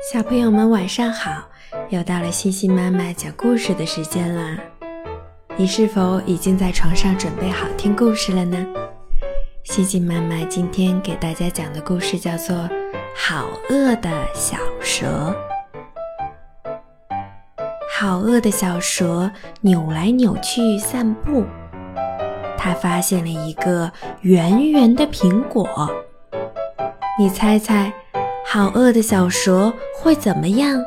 小朋友们晚上好，又到了欣欣妈妈讲故事的时间啦！你是否已经在床上准备好听故事了呢？欣欣妈妈今天给大家讲的故事叫做《好饿的小蛇》。好饿的小蛇扭来扭去散步，它发现了一个圆圆的苹果。你猜猜？好饿的小蛇会怎么样？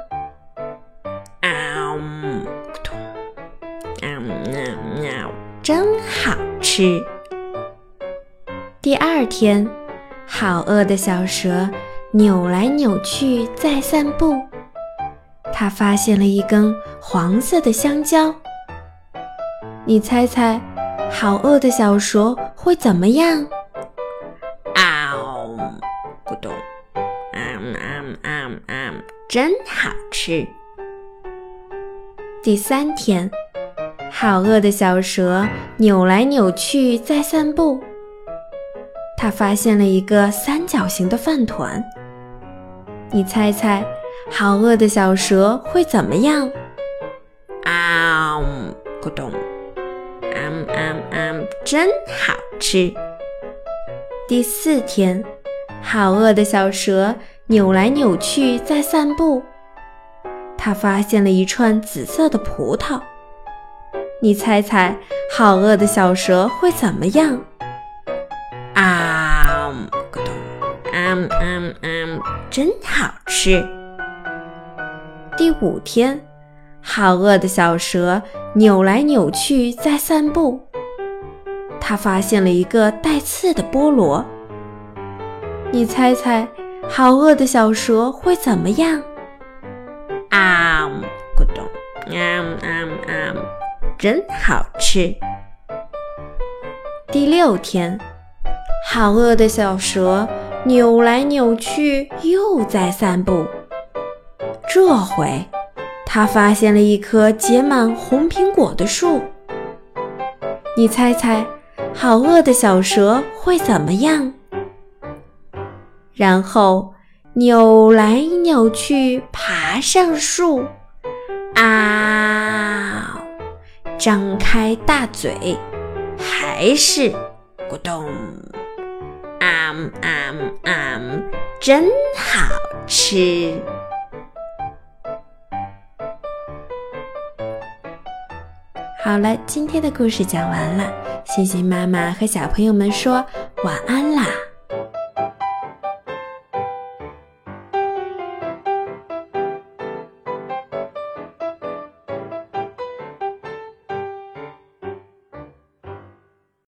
喵！真好吃。第二天，好饿的小蛇扭来扭去在散步，它发现了一根黄色的香蕉。你猜猜，好饿的小蛇会怎么样？真好吃。第三天，好饿的小蛇扭来扭去在散步，它发现了一个三角形的饭团。你猜猜，好饿的小蛇会怎么样？啊，咕咚，嗯嗯嗯，真好吃。第四天，好饿的小蛇。扭来扭去在散步，他发现了一串紫色的葡萄。你猜猜，好饿的小蛇会怎么样？啊，咕咚，嗯嗯嗯，真好吃。第五天，好饿的小蛇扭来扭去在散步，他发现了一个带刺的菠萝。你猜猜？好饿的小蛇会怎么样？啊，咕咚，啊啊啊，真好吃。第六天，好饿的小蛇扭来扭去，又在散步。这回，它发现了一棵结满红苹果的树。你猜猜，好饿的小蛇会怎么样？然后扭来扭去，爬上树，啊！张开大嘴，还是咕咚，啊啊啊！真好吃。好了，今天的故事讲完了，星星妈妈和小朋友们说晚安啦。